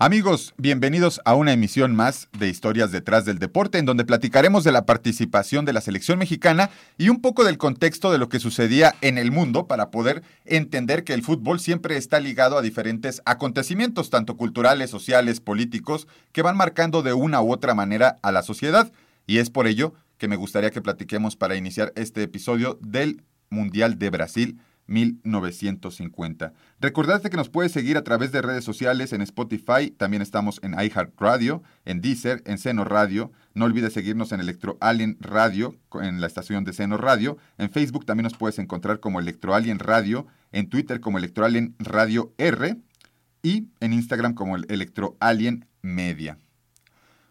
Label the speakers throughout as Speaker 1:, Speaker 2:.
Speaker 1: Amigos, bienvenidos a una emisión más de Historias detrás del deporte, en donde platicaremos de la participación de la selección mexicana y un poco del contexto de lo que sucedía en el mundo para poder entender que el fútbol siempre está ligado a diferentes acontecimientos, tanto culturales, sociales, políticos, que van marcando de una u otra manera a la sociedad. Y es por ello que me gustaría que platiquemos para iniciar este episodio del Mundial de Brasil 1950. Recordate que nos puedes seguir a través de redes sociales en Spotify, también estamos en iHeartRadio, en Deezer, en Seno Radio. No olvides seguirnos en Electro Alien Radio, en la estación de Seno Radio. En Facebook también nos puedes encontrar como Electro Alien Radio, en Twitter como Electro Alien Radio R y en Instagram como Electro Alien Media.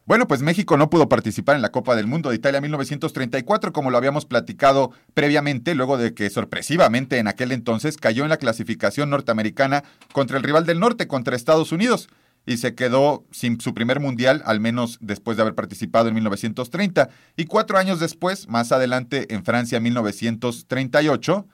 Speaker 1: Bueno, pues México no pudo participar en la Copa del Mundo de Italia 1934, como lo habíamos platicado previamente, luego de que sorpresivamente en aquel entonces cayó en la clasificación norteamericana contra el rival del norte, contra Estados Unidos, y se quedó sin su primer mundial, al menos después de haber participado en 1930. Y cuatro años después, más adelante en Francia 1938,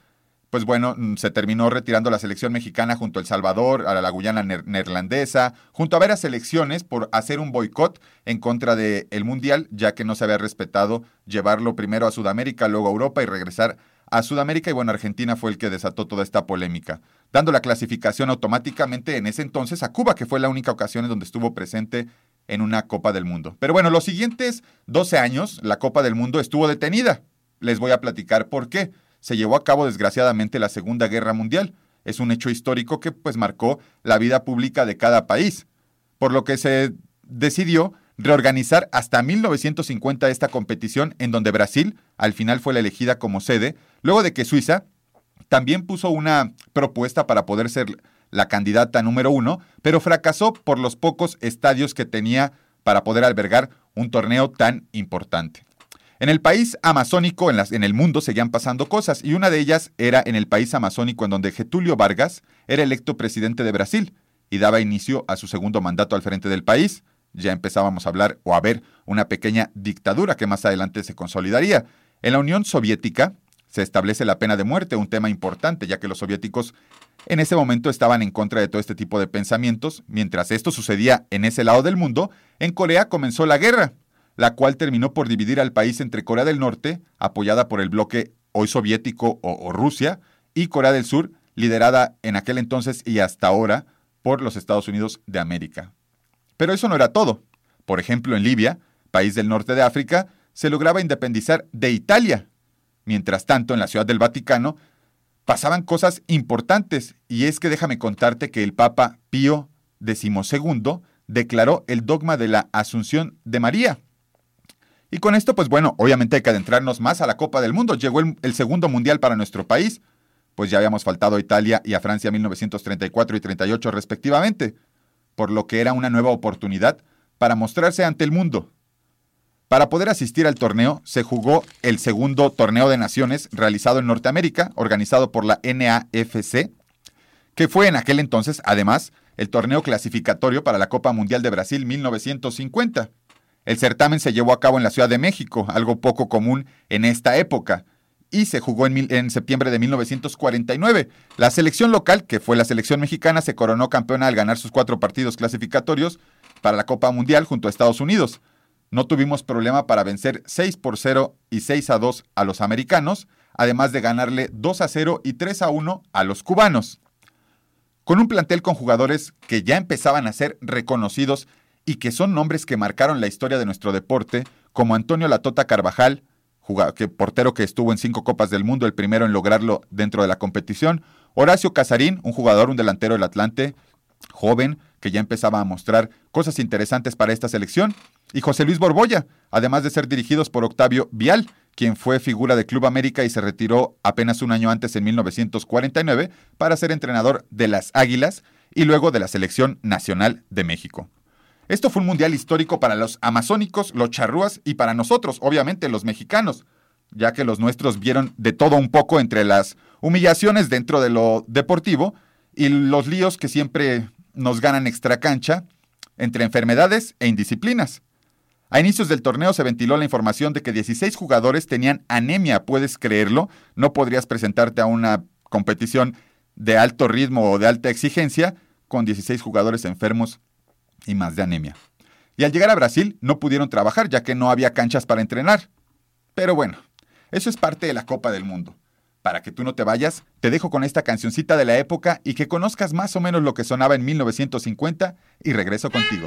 Speaker 1: pues bueno, mm, se terminó retirando la selección mexicana junto a El Salvador, a la Guyana neerlandesa, junto a varias selecciones por hacer un boicot en contra del Mundial, ya que no se había respetado llevarlo primero a Sudamérica, luego a Europa y regresar a Sudamérica. Y bueno, Argentina fue el que desató toda esta polémica, dando la clasificación automáticamente en ese entonces a Cuba, que fue la única ocasión en donde estuvo presente en una Copa del Mundo. Pero bueno, los siguientes 12 años, la Copa del Mundo estuvo detenida. Les voy a platicar por qué se llevó a cabo desgraciadamente la Segunda Guerra Mundial. Es un hecho histórico que pues marcó la vida pública de cada país, por lo que se decidió reorganizar hasta 1950 esta competición en donde Brasil al final fue la elegida como sede, luego de que Suiza también puso una propuesta para poder ser la candidata número uno, pero fracasó por los pocos estadios que tenía para poder albergar un torneo tan importante. En el país amazónico, en, en, el mundo, seguían pasando cosas, y una de ellas era en el país amazónico en donde Getulio Vargas era electo presidente de Brasil y daba inicio a su segundo mandato al frente del país. Ya empezábamos a hablar o a ver una pequeña dictadura que más adelante se consolidaría. En la Unión Soviética se establece la pena de muerte, un tema importante, ya que los soviéticos en ese momento estaban en contra de todo este tipo de pensamientos. Mientras esto sucedía en ese lado del mundo, en Corea comenzó la guerra, la cual terminó por dividir al país entre Corea del Norte, apoyada por el bloque hoy soviético o, Rusia, y Corea del Sur, liderada en aquel entonces y hasta ahora por los Estados Unidos de América. Pero eso no era todo. Por ejemplo, en Libia, país del norte de África, se lograba independizar de Italia. Mientras tanto, en la Ciudad del Vaticano, pasaban cosas importantes, y es que déjame contarte que el Papa Pío XII declaró el dogma de la Asunción de María, y con esto, pues bueno, obviamente hay que adentrarnos más a la Copa del Mundo. Llegó el, segundo mundial para nuestro país, pues ya habíamos faltado a Italia y a Francia 1934 y 38 respectivamente, por lo que era una nueva oportunidad para mostrarse ante el mundo. Para poder asistir al torneo, se jugó el segundo torneo de naciones realizado en Norteamérica, organizado por la NAFC, que fue en aquel entonces, además, el torneo clasificatorio para la Copa Mundial de Brasil 1950. El certamen se llevó a cabo en la Ciudad de México, algo poco común en esta época, y se jugó en, septiembre de 1949. La selección local, que fue la selección mexicana, se coronó campeona al ganar sus cuatro partidos clasificatorios para la Copa Mundial junto a Estados Unidos. No tuvimos problema para vencer 6 por 0 y 6 a 2 a los americanos, además de ganarle 2 a 0 y 3 a 1 a los cubanos. Con un plantel con jugadores que ya empezaban a ser reconocidos y que son nombres que marcaron la historia de nuestro deporte, como Antonio Latota Carvajal, portero que estuvo en cinco Copas del Mundo, el primero en lograrlo dentro de la competición, Horacio Casarín, un jugador, un delantero del Atlante, joven, que ya empezaba a mostrar cosas interesantes para esta selección, y José Luis Borboya, además de ser dirigidos por Octavio Vial, quien fue figura de Club América y se retiró apenas un año antes, en 1949, para ser entrenador de las Águilas y luego de la Selección Nacional de México. Esto fue un mundial histórico para los amazónicos, los charrúas y para nosotros, obviamente los mexicanos, ya que los nuestros vieron de todo un poco entre las humillaciones dentro de lo deportivo y los líos que siempre nos ganan extra cancha entre enfermedades e indisciplinas. A inicios del torneo se ventiló la información de que 16 jugadores tenían anemia, ¿puedes creerlo? No podrías presentarte a una competición de alto ritmo o de alta exigencia con 16 jugadores enfermos y más de anemia. Y al llegar a Brasil no pudieron trabajar ya que no había canchas para entrenar. Pero bueno, eso es parte de la Copa del Mundo. Para que tú no te vayas, te dejo con esta cancioncita de la época y que conozcas más o menos lo que sonaba en 1950 y regreso contigo.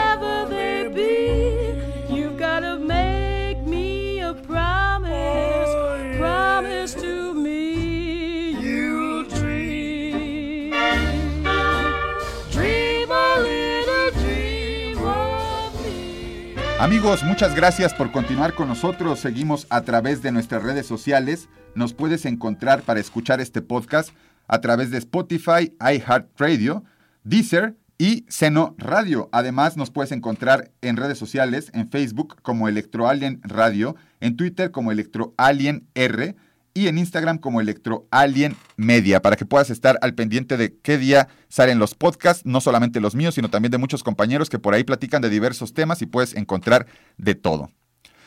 Speaker 1: Amigos, muchas gracias por continuar con nosotros. Seguimos a través de nuestras redes sociales. Nos puedes encontrar para escuchar este podcast a través de Spotify, iHeartRadio, Deezer y Seno Radio. Además, nos puedes encontrar en redes sociales, en Facebook como Electroalien Radio, en Twitter como Electroalien R y en Instagram como Electroalien Media, para que puedas estar al pendiente de qué día salen los podcasts, no solamente los míos, sino también de muchos compañeros que por ahí platican de diversos temas y puedes encontrar de todo.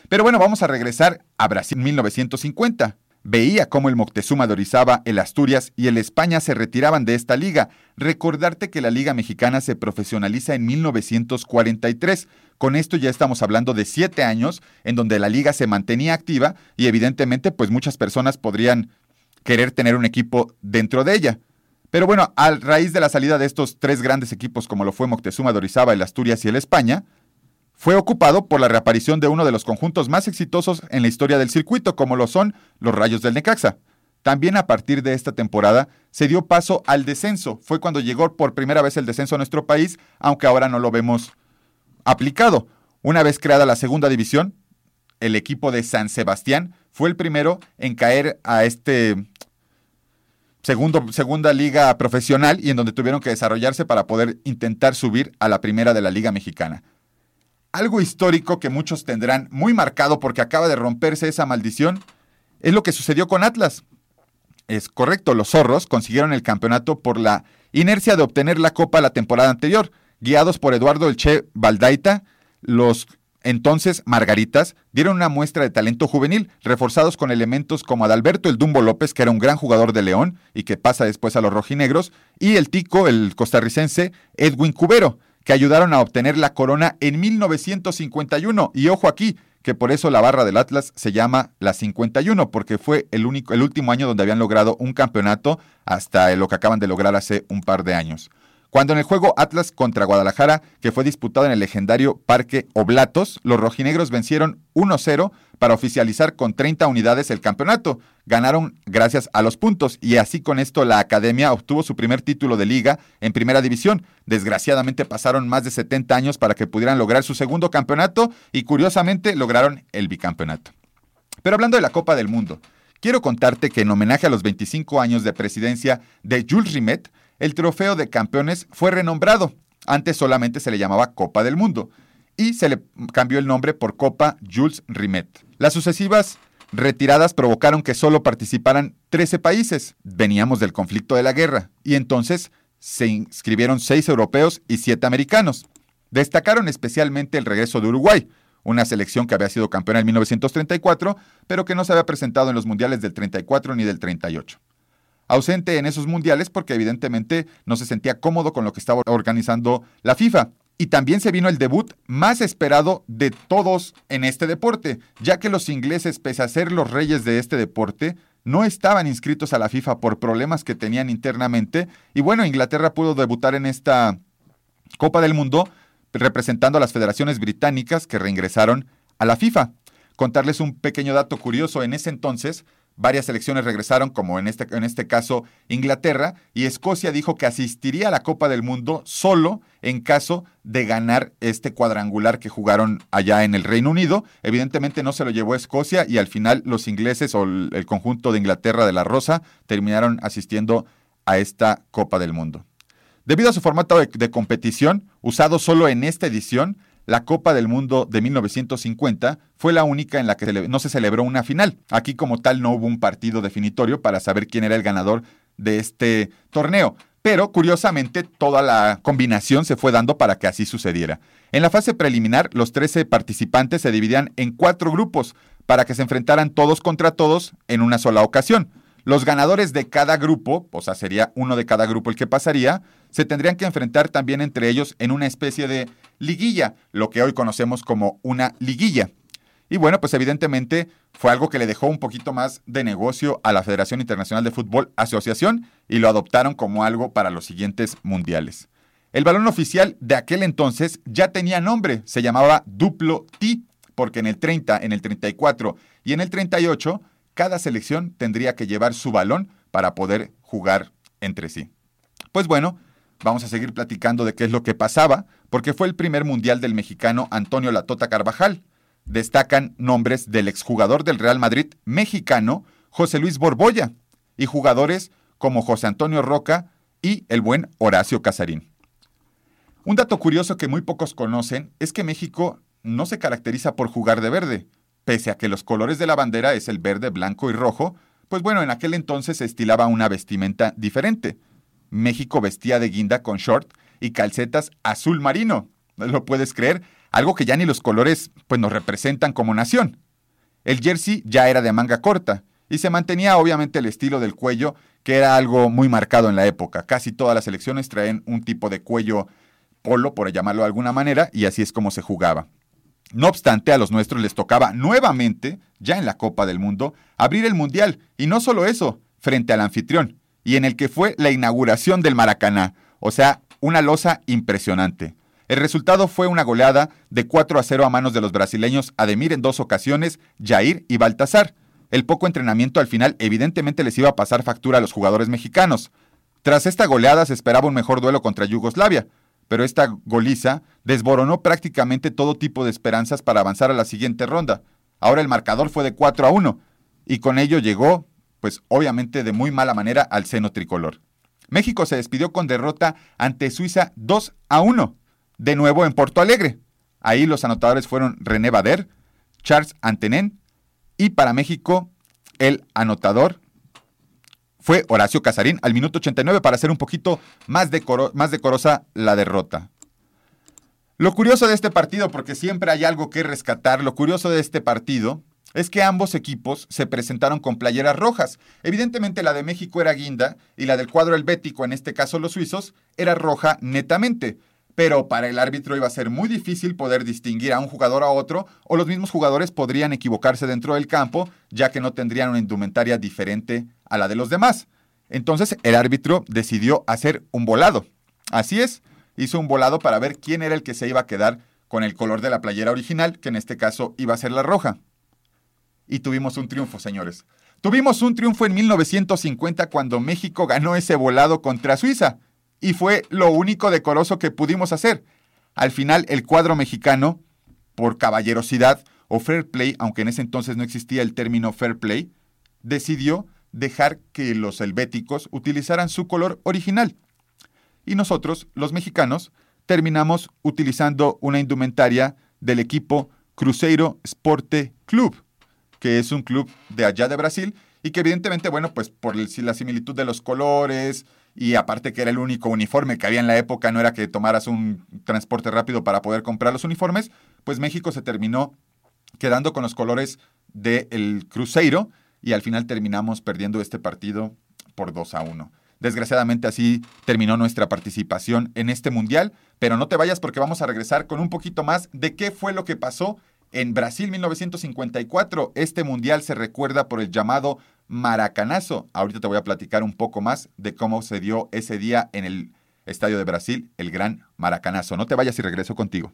Speaker 1: Pero bueno, vamos a regresar a Brasil 1950. Veía cómo el Moctezuma de Orizaba, el Asturias y el España se retiraban de esta liga. Recordarte que la Liga Mexicana se profesionaliza en 1943. Con esto ya estamos hablando de siete años en donde la liga se mantenía activa y evidentemente pues muchas personas podrían querer tener un equipo dentro de ella. Pero bueno, a raíz de la salida de estos tres grandes equipos como lo fue Moctezuma de Orizaba, el Asturias y el España, fue ocupado por la reaparición de uno de los conjuntos más exitosos en la historia del circuito, como lo son los Rayos del Necaxa. También a partir de esta temporada se dio paso al descenso. Fue cuando llegó por primera vez el descenso a nuestro país, aunque ahora no lo vemos aplicado. Una vez creada la segunda división, el equipo de San Sebastián fue el primero en caer a este segundo, segunda liga profesional y en donde tuvieron que desarrollarse para poder intentar subir a la primera de la Liga Mexicana. Algo histórico que muchos tendrán muy marcado porque acaba de romperse esa maldición es lo que sucedió con Atlas. Es correcto, los zorros consiguieron el campeonato por la inercia de obtener la copa la temporada anterior. Guiados por Eduardo El Che Baldaita, los entonces Margaritas dieron una muestra de talento juvenil, reforzados con elementos como Adalberto el Dumbo López, que era un gran jugador de León y que pasa después a los rojinegros, y el tico, el costarricense Edwin Cubero, que ayudaron a obtener la corona en 1951. Y ojo aquí, que por eso la barra del Atlas se llama la 51, porque fue el, único, el último año donde habían logrado un campeonato hasta lo que acaban de lograr hace un par de años. Cuando en el juego Atlas contra Guadalajara, que fue disputado en el legendario Parque Oblatos, los rojinegros vencieron 1-0 para oficializar con 30 unidades el campeonato. Ganaron gracias a los puntos y así con esto la academia obtuvo su primer título de liga en primera división. Desgraciadamente pasaron más de 70 años para que pudieran lograr su segundo campeonato y curiosamente lograron el bicampeonato. Pero hablando de la Copa del Mundo, quiero contarte que en homenaje a los 25 años de presidencia de Jules Rimet, el trofeo de campeones fue renombrado. Antes solamente se le llamaba Copa del Mundo y se le cambió el nombre por Copa Jules Rimet. Las sucesivas retiradas provocaron que solo participaran 13 países. Veníamos del conflicto de la guerra y entonces se inscribieron 6 europeos y 7 americanos. Destacaron especialmente el regreso de Uruguay, una selección que había sido campeona en 1934, pero que no se había presentado en los mundiales del 34 ni del 38 ausente en esos mundiales porque evidentemente no se sentía cómodo con lo que estaba organizando la FIFA. Y también se vino el debut más esperado de todos en este deporte, ya que los ingleses, pese a ser los reyes de este deporte, no estaban inscritos a la FIFA por problemas que tenían internamente. Y bueno, Inglaterra pudo debutar en esta Copa del Mundo representando a las federaciones británicas que reingresaron a la FIFA. Contarles un pequeño dato curioso, en ese entonces Varias selecciones regresaron, como en este, en este caso Inglaterra, y Escocia dijo que asistiría a la Copa del Mundo solo en caso de ganar este cuadrangular que jugaron allá en el Reino Unido. Evidentemente no se lo llevó Escocia y al final los ingleses o el conjunto de Inglaterra de la Rosa terminaron asistiendo a esta Copa del Mundo. Debido a su formato de competición, usado solo en esta edición, la Copa del Mundo de 1950 fue la única en la que no se celebró una final. Aquí como tal no hubo un partido definitorio para saber quién era el ganador de este torneo. Pero curiosamente toda la combinación se fue dando para que así sucediera. En la fase preliminar, los 13 participantes se dividían en cuatro grupos para que se enfrentaran todos contra todos en una sola ocasión. Los ganadores de cada grupo, o sea, sería uno de cada grupo el que pasaría, se tendrían que enfrentar también entre ellos en una especie de liguilla, lo que hoy conocemos como una liguilla. Y bueno, pues evidentemente fue algo que le dejó un poquito más de negocio a la Federación Internacional de Fútbol Asociación y lo adoptaron como algo para los siguientes mundiales. El balón oficial de aquel entonces ya tenía nombre, se llamaba Duplo T, porque en el 30, en el 34 y en el 38 cada selección tendría que llevar su balón para poder jugar entre sí. Pues bueno, vamos a seguir platicando de qué es lo que pasaba, porque fue el primer mundial del mexicano Antonio Latota Carvajal. Destacan nombres del exjugador del Real Madrid mexicano José Luis Borbolla y jugadores como José Antonio Roca y el buen Horacio Casarín. Un dato curioso que muy pocos conocen es que México no se caracteriza por jugar de verde, Pese a que los colores de la bandera es el verde, blanco y rojo, pues bueno, en aquel entonces se estilaba una vestimenta diferente. México vestía de guinda con short y calcetas azul marino. ¿Lo puedes creer? Algo que ya ni los colores pues nos representan como nación. El jersey ya era de manga corta y se mantenía obviamente el estilo del cuello, que era algo muy marcado en la época. Casi todas las selecciones traen un tipo de cuello polo, por llamarlo de alguna manera, y así es como se jugaba. No obstante, a los nuestros les tocaba nuevamente, ya en la Copa del Mundo, abrir el Mundial, y no solo eso, frente al anfitrión, y en el que fue la inauguración del Maracaná, o sea, una losa impresionante. El resultado fue una goleada de 4 a 0 a manos de los brasileños Ademir en dos ocasiones, Jair y Baltasar. El poco entrenamiento al final evidentemente les iba a pasar factura a los jugadores mexicanos. Tras esta goleada se esperaba un mejor duelo contra Yugoslavia, pero esta goliza desboronó prácticamente todo tipo de esperanzas para avanzar a la siguiente ronda. Ahora el marcador fue de 4 a 1 y con ello llegó, pues obviamente de muy mala manera, al seno tricolor. México se despidió con derrota ante Suiza 2 a 1, de nuevo en Porto Alegre. Ahí los anotadores fueron René Bader, Charles Antenén y para México el anotador fue Horacio Casarín al minuto 89 para hacer un poquito más, más decorosa la derrota. Lo curioso de este partido, porque siempre hay algo que rescatar, lo curioso de este partido es que ambos equipos se presentaron con playeras rojas. Evidentemente la de México era guinda y la del cuadro helvético, en este caso los suizos, era roja netamente. Pero para el árbitro iba a ser muy difícil poder distinguir a un jugador a otro o los mismos jugadores podrían equivocarse dentro del campo ya que no tendrían una indumentaria diferente a la de los demás. Entonces el árbitro decidió hacer un volado. Así es, hizo un volado para ver quién era el que se iba a quedar con el color de la playera original, que en este caso iba a ser la roja. Y tuvimos un triunfo, señores. Tuvimos un triunfo en 1950 cuando México ganó ese volado contra Suiza. Y fue lo único decoroso que pudimos hacer. Al final, el cuadro mexicano, por caballerosidad o fair play, aunque en ese entonces no existía el término fair play, decidió dejar que los helvéticos utilizaran su color original. Y nosotros, los mexicanos, terminamos utilizando una indumentaria del equipo Cruzeiro Sporte Club que es un club de allá de Brasil y que evidentemente, bueno, pues por la similitud de los colores y aparte que era el único uniforme que había en la época, no era que tomaras un transporte rápido para poder comprar los uniformes, pues México se terminó quedando con los colores del Cruzeiro y al final terminamos perdiendo este partido por 2 a 1. Desgraciadamente así terminó nuestra participación en este mundial, pero no te vayas porque vamos a regresar con un poquito más de qué fue lo que pasó en Brasil 1954, este mundial se recuerda por el llamado Maracanazo. Ahorita te voy a platicar un poco más de cómo se dio ese día en el Estadio de Brasil, el gran Maracanazo. No te vayas y regreso contigo.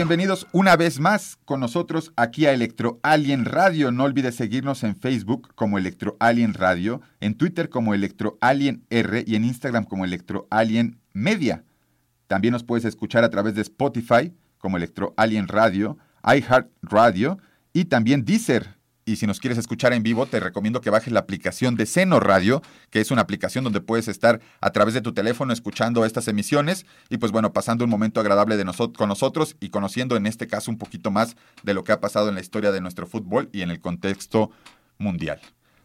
Speaker 1: Bienvenidos una vez más con nosotros aquí a Electro Alien Radio. No olvides seguirnos en Facebook como Electro Alien Radio, en Twitter como Electro Alien R y en Instagram como Electro Alien Media. También nos puedes escuchar a través de Spotify como Electro Alien Radio, iHeart Radio y también Deezer y si nos quieres escuchar en vivo, te recomiendo que bajes la aplicación de Seno Radio, que es una aplicación donde puedes estar a través de tu teléfono escuchando estas emisiones y pues bueno, pasando un momento agradable de con nosotros y conociendo en este caso un poquito más de lo que ha pasado en la historia de nuestro fútbol y en el contexto mundial.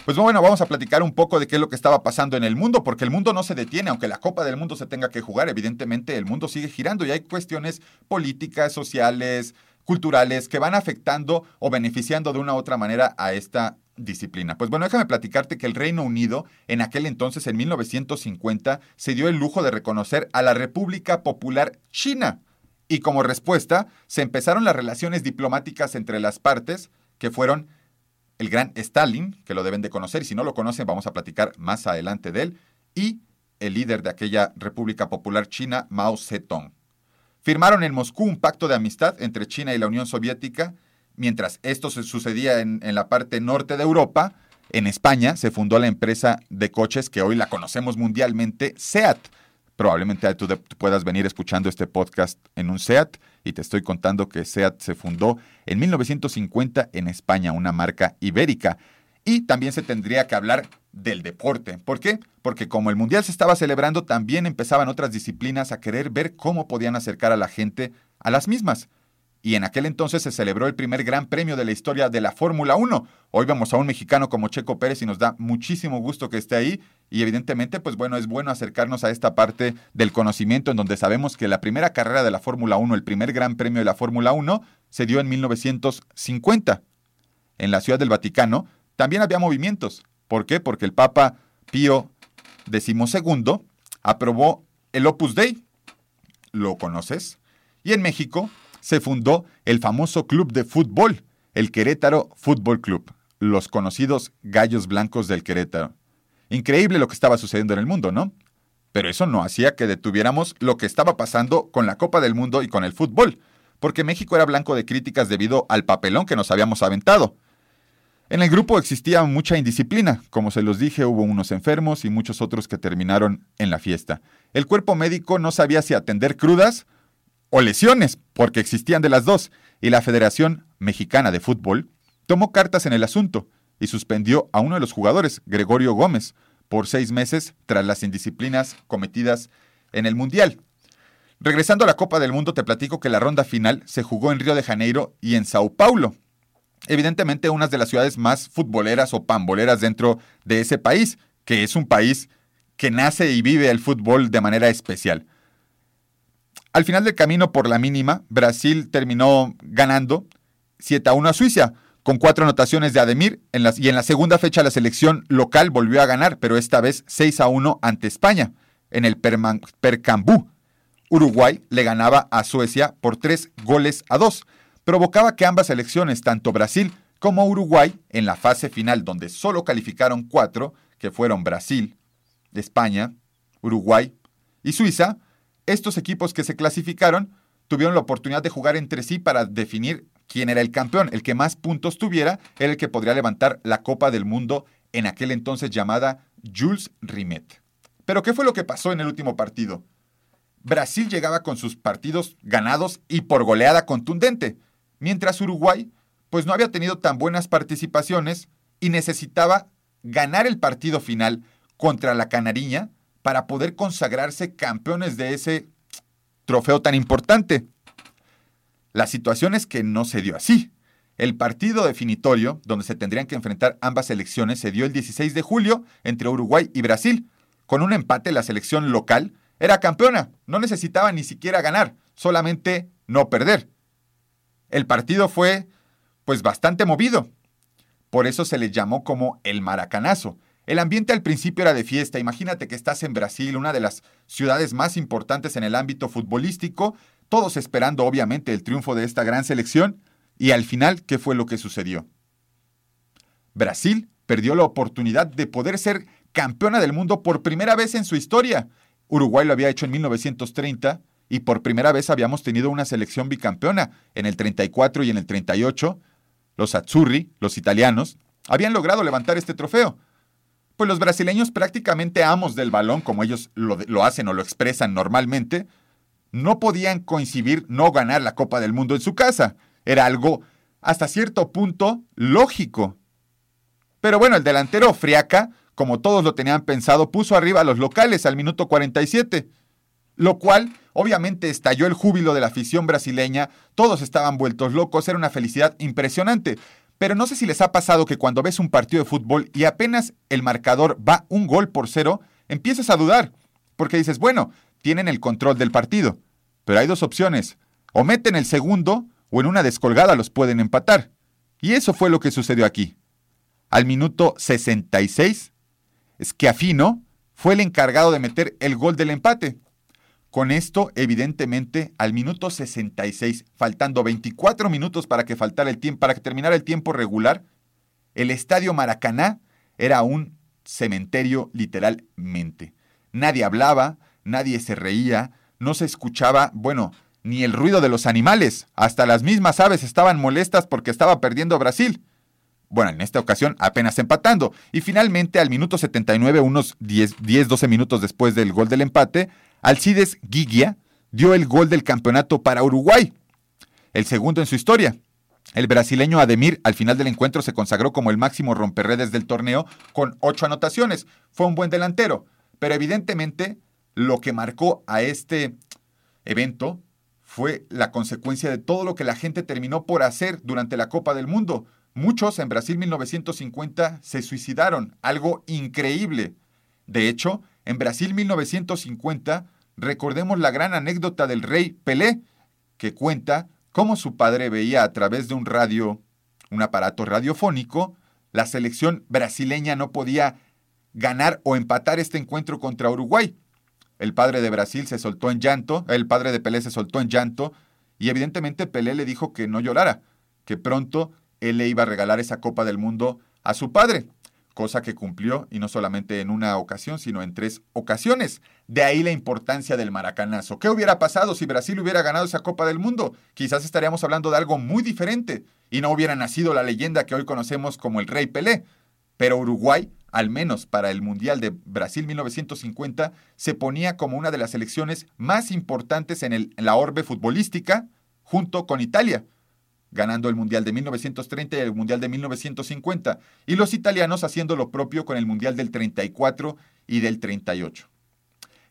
Speaker 1: Pues bueno, vamos a platicar un poco de qué es lo que estaba pasando en el mundo, porque el mundo no se detiene, aunque la Copa del Mundo se tenga que jugar, evidentemente el mundo sigue girando y hay cuestiones políticas, sociales, culturales que van afectando o beneficiando de una u otra manera a esta disciplina. Pues bueno, déjame platicarte que el Reino Unido, en aquel entonces, en 1950, se dio el lujo de reconocer a la República Popular China. Y como respuesta, se empezaron las relaciones diplomáticas entre las partes, que fueron el gran Stalin, que lo deben de conocer, y si no lo conocen vamos a platicar más adelante de él, y el líder de aquella República Popular China, Mao Zedong. Firmaron en Moscú un pacto de amistad entre China y la Unión Soviética. Mientras esto se sucedía en, la parte norte de Europa, en España se fundó la empresa de coches que hoy la conocemos mundialmente, SEAT. Probablemente tú, puedas venir escuchando este podcast en un SEAT y te estoy contando que SEAT se fundó en 1950 en España, una marca ibérica. Y también se tendría que hablar del deporte. ¿Por qué? Porque como el Mundial se estaba celebrando, también empezaban otras disciplinas a querer ver cómo podían acercar a la gente a las mismas y en aquel entonces se celebró el primer gran premio de la historia de la Fórmula 1. Hoy vemos a un mexicano como Checo Pérez y nos da muchísimo gusto que esté ahí y evidentemente pues bueno, es bueno acercarnos a esta parte del conocimiento en donde sabemos que la primera carrera de la Fórmula 1, el primer gran premio de la Fórmula 1, se dio en 1950. En la Ciudad del Vaticano también había movimientos. ¿Por qué? Porque el Papa Pío XII aprobó el Opus Dei. ¿Lo conoces? Y en México se fundó el famoso club de fútbol, el Querétaro Fútbol Club, los conocidos Gallos Blancos del Querétaro. Increíble lo que estaba sucediendo en el mundo, ¿no? Pero eso no hacía que detuviéramos lo que estaba pasando con la Copa del Mundo y con el fútbol, porque México era blanco de críticas debido al papelón que nos habíamos aventado. En el grupo existía mucha indisciplina, como se los dije, hubo unos enfermos y muchos otros que terminaron en la fiesta. El cuerpo médico no sabía si atender crudas o lesiones, porque existían de las dos, y la Federación Mexicana de Fútbol tomó cartas en el asunto y suspendió a uno de los jugadores, Gregorio Gómez, por seis meses tras las indisciplinas cometidas en el Mundial. Regresando a la Copa del Mundo, te platico que la ronda final se jugó en Río de Janeiro y en Sao Paulo. Evidentemente, una de las ciudades más futboleras o pamboleras dentro de ese país, que es un país que nace y vive el fútbol de manera especial. Al final del camino, por la mínima, Brasil terminó ganando 7 a 1 a Suiza, con cuatro anotaciones de Ademir, y en la segunda fecha la selección local volvió a ganar, pero esta vez 6 a 1 ante España, en el Percambú. Uruguay le ganaba a Suecia por 3 goles a 2. Provocaba que ambas selecciones, tanto Brasil como Uruguay, en la fase final donde solo calificaron cuatro, que fueron Brasil, España, Uruguay y Suiza, estos equipos que se clasificaron tuvieron la oportunidad de jugar entre sí para definir quién era el campeón. El que más puntos tuviera era el que podría levantar la Copa del Mundo en aquel entonces llamada Jules Rimet. Pero ¿qué fue lo que pasó en el último partido? Brasil llegaba con sus partidos ganados y por goleada contundente, mientras Uruguay pues no había tenido tan buenas participaciones y necesitaba ganar el partido final contra la Canariña para poder consagrarse campeones de ese trofeo tan importante. La situación es que no se dio así. El partido definitorio, donde se tendrían que enfrentar ambas selecciones, se dio el 16 de julio entre Uruguay y Brasil. Con un empate, la selección local era campeona, no necesitaba ni siquiera ganar, solamente no perder. El partido fue, pues, bastante movido. Por eso se le llamó como el maracanazo. El ambiente al principio era de fiesta. Imagínate que estás en Brasil, una de las ciudades más importantes en el ámbito futbolístico, todos esperando obviamente el triunfo de esta gran selección. Y al final, ¿qué fue lo que sucedió? Brasil perdió la oportunidad de poder ser campeona del mundo por primera vez en su historia. Uruguay lo había hecho en 1930 y por primera vez habíamos tenido una selección bicampeona en el 34 y en el 38. Los Azzurri, los italianos, habían logrado levantar este trofeo pues los brasileños prácticamente amos del balón, como ellos lo, hacen o lo expresan normalmente, no podían coincidir no ganar la Copa del Mundo en su casa. Era algo hasta cierto punto lógico. Pero bueno, el delantero Friaca, como todos lo tenían pensado, puso arriba a los locales al minuto 47, lo cual obviamente estalló el júbilo de la afición brasileña, todos estaban vueltos locos, era una felicidad impresionante. Pero no sé si les ha pasado que cuando ves un partido de fútbol y apenas el marcador va un gol por cero, empiezas a dudar, porque dices, bueno, tienen el control del partido, pero hay dos opciones, o meten el segundo o en una descolgada los pueden empatar. Y eso fue lo que sucedió aquí. Al minuto 66, Schiafino fue el encargado de meter el gol del empate. Con esto, evidentemente, al minuto 66, faltando 24 minutos para que faltara el tiempo, para que terminara el tiempo regular, el estadio Maracaná era un cementerio literalmente. Nadie hablaba, nadie se reía, no se escuchaba, bueno, ni el ruido de los animales. Hasta las mismas aves estaban molestas porque estaba perdiendo Brasil. Bueno, en esta ocasión apenas empatando. Y finalmente, al minuto 79, unos 10-12 minutos después del gol del empate, Alcides Gigia dio el gol del campeonato para Uruguay, el segundo en su historia. El brasileño Ademir al final del encuentro se consagró como el máximo romperredes del torneo con ocho anotaciones. Fue un buen delantero, pero evidentemente lo que marcó a este evento fue la consecuencia de todo lo que la gente terminó por hacer durante la Copa del Mundo. Muchos en Brasil 1950 se suicidaron, algo increíble. De hecho, en Brasil 1950 recordemos la gran anécdota del rey Pelé, que cuenta cómo su padre veía a través de un radio, un aparato radiofónico, la selección brasileña no podía ganar o empatar este encuentro contra Uruguay. El padre de Brasil se soltó en llanto, el padre de Pelé se soltó en llanto, y evidentemente Pelé le dijo que no llorara, que pronto él le iba a regalar esa Copa del Mundo a su padre, cosa que cumplió y no solamente en una ocasión, sino en tres ocasiones. De ahí la importancia del maracanazo. ¿Qué hubiera pasado si Brasil hubiera ganado esa Copa del Mundo? Quizás estaríamos hablando de algo muy diferente y no hubiera nacido la leyenda que hoy conocemos como el Rey Pelé. Pero Uruguay al menos para el Mundial de Brasil 1950, se ponía como una de las selecciones más importantes en, el, la orbe futbolística, junto con Italia, ganando el Mundial de 1930 y el Mundial de 1950, y los italianos haciendo lo propio con el Mundial del 34 y del 38.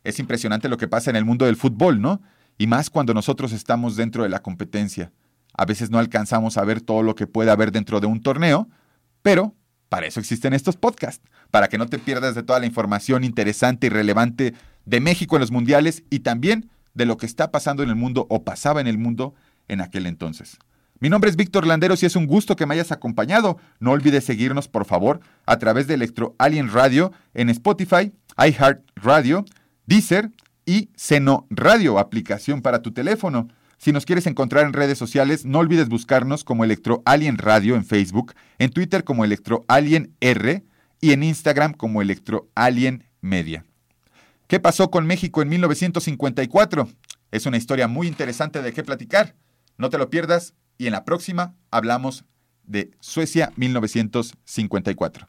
Speaker 1: Es impresionante lo que pasa en el mundo del fútbol, ¿no? Y más cuando nosotros estamos dentro de la competencia. A veces no alcanzamos a ver todo lo que puede haber dentro de un torneo, pero para eso existen estos podcasts, para que no te pierdas de toda la información interesante y relevante de México en los mundiales y también de lo que está pasando en el mundo o pasaba en el mundo en aquel entonces. Mi nombre es Víctor Landeros y es un gusto que me hayas acompañado. No olvides seguirnos, por favor, a través de Electro Alien Radio en Spotify, iHeart Radio, Deezer y Seno Radio, aplicación para tu teléfono. Si nos quieres encontrar en redes sociales, no olvides buscarnos como Electro Alien Radio en Facebook, en Twitter como Electro Alien R y en Instagram como Electro Alien Media. ¿Qué pasó con México en 1954? Es una historia muy interesante de qué platicar. No te lo pierdas y en la próxima hablamos de Suecia 1954.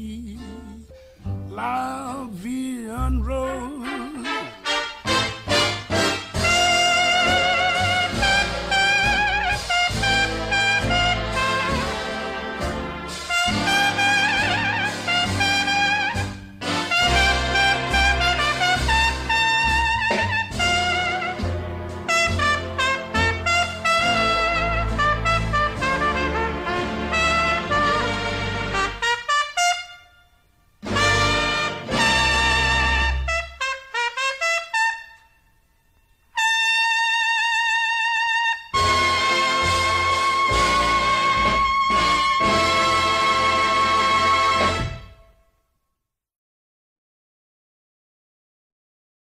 Speaker 2: love Vie.